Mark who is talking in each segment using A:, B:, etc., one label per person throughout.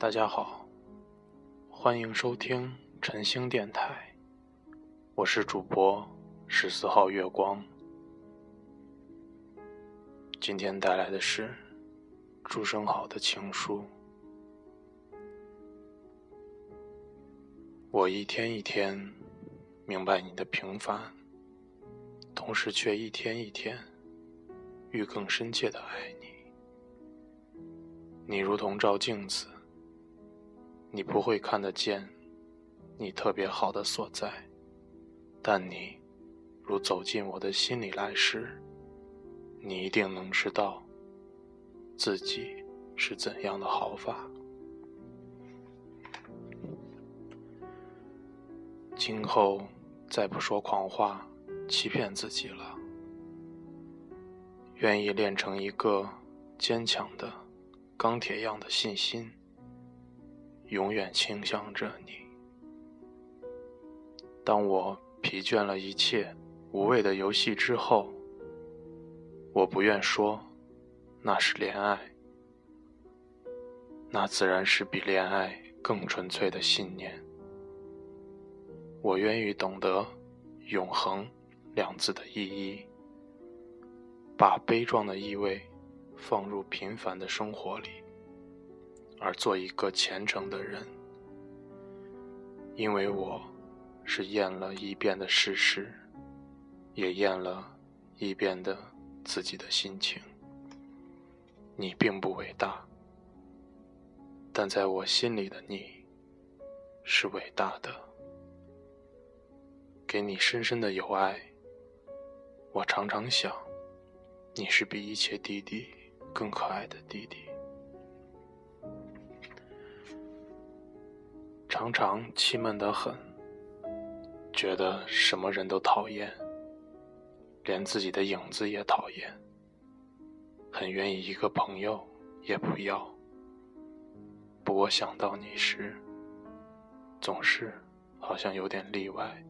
A: 大家好，欢迎收听晨星电台，我是主播十四号月光。今天带来的是朱生豪的情书。我一天一天明白你的平凡，同时却一天一天愈更深切的爱你。你如同照镜子，你不会看得见你特别好的所在，但你如走进我的心里来时，你一定能知道自己是怎样的好法。今后再不说狂话，欺骗自己了。愿意练成一个坚强的钢铁样的信心，永远倾向着你。当我疲倦了一切无谓的游戏之后，我不愿说那是恋爱，那自然是比恋爱更纯粹的信念。我愿意懂得“永恒”两字的意义，把悲壮的意味放入平凡的生活里，而做一个虔诚的人。因为我是厌了一遍的事实，也厌了一遍的自己的心情。你并不伟大，但在我心里的你是伟大的。给你深深的友爱，我常常想，你是比一切弟弟更可爱的弟弟。常常气闷得很，觉得什么人都讨厌，连自己的影子也讨厌，很愿意一个朋友也不要。不过想到你时，总是好像有点例外。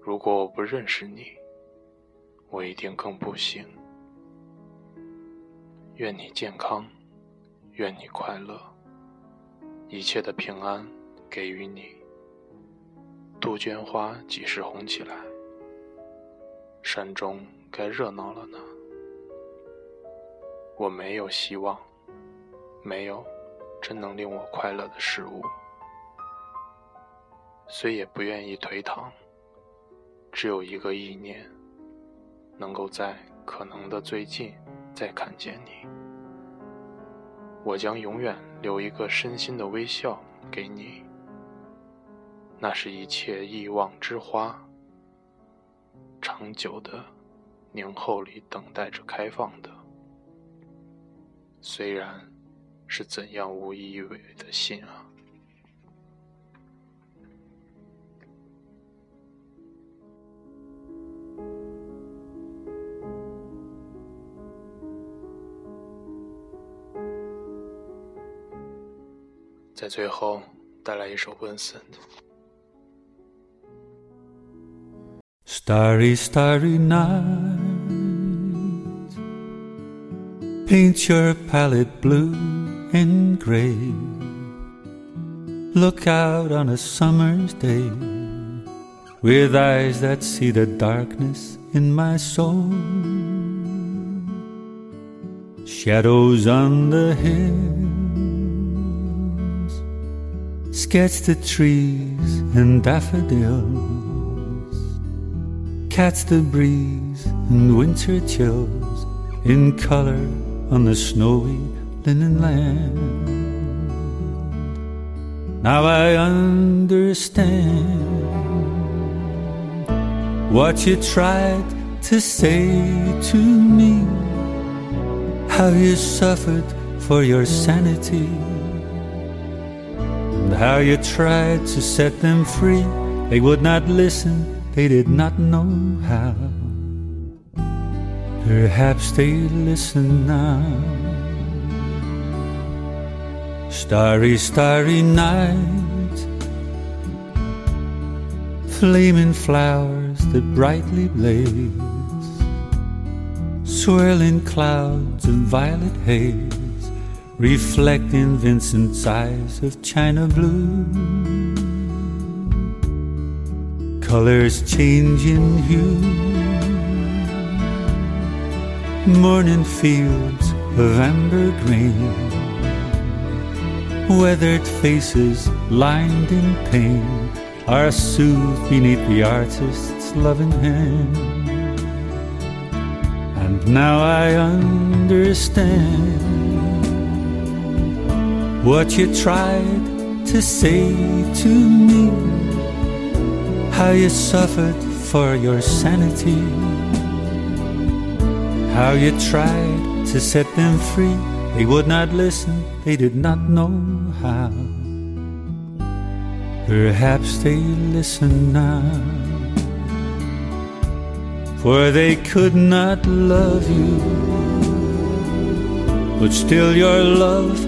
A: 如果我不认识你，我一定更不行。愿你健康，愿你快乐，一切的平安给予你。杜鹃花几时红起来？山中该热闹了呢。我没有希望，没有真能令我快乐的事物，虽也不愿意颓唐。只有一个意念，能够在可能的最近再看见你。我将永远留一个身心的微笑给你，那是一切遗忘之花，长久的凝候里等待着开放的。虽然是怎样无意义的信啊。在最后带来一首
B: Vincent。Starry, starry night. Paint your palette blue and gray. Look out on a summer's day with eyes that see the darkness in my soul. Shadows on the hill Sketch the trees and daffodils. Catch the breeze and winter chills in color on the snowy linen land. Now I understand what you tried to say to me, how you suffered for your sanity and how you tried to set them free. They would not listen, they did not know how. Perhaps they listen now. Starry, starry night, flaming flowers that brightly blaze, swirling clouds of violet haze reflect in Vincent's eyes of china blue. Colors change in hue, morning fields of amber grain, weathered faces lined in pain are soothed beneath the artist's loving hand. And now I understand what you tried to say to me, how you suffered for your sanity, how you tried to set them free. They would not listen, they did not know how. Perhaps they listen now, for they could not love you, but still your love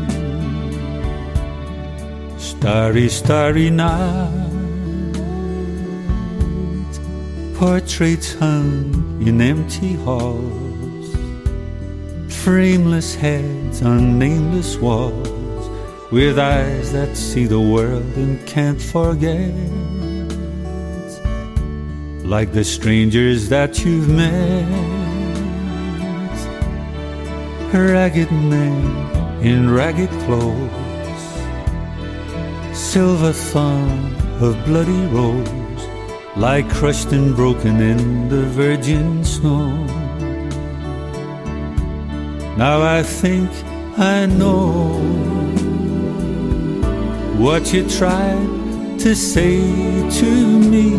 B: Starry, starry night, portraits hung in empty halls, frameless heads on nameless walls, with eyes that see the world and can't forget, like the strangers that you've met, ragged men in ragged clothes silver thorn of bloody rose lie crushed and broken in the virgin snow. Now I think I know what you tried to say to me,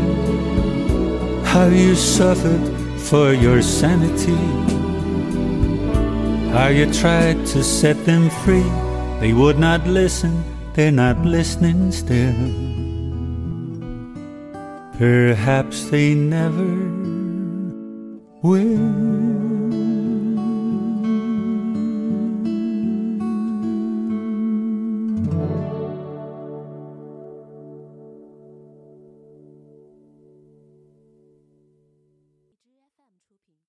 B: how you suffered for your sanity, how you tried to set them free. They would not listen they're not listening still. Perhaps they never will.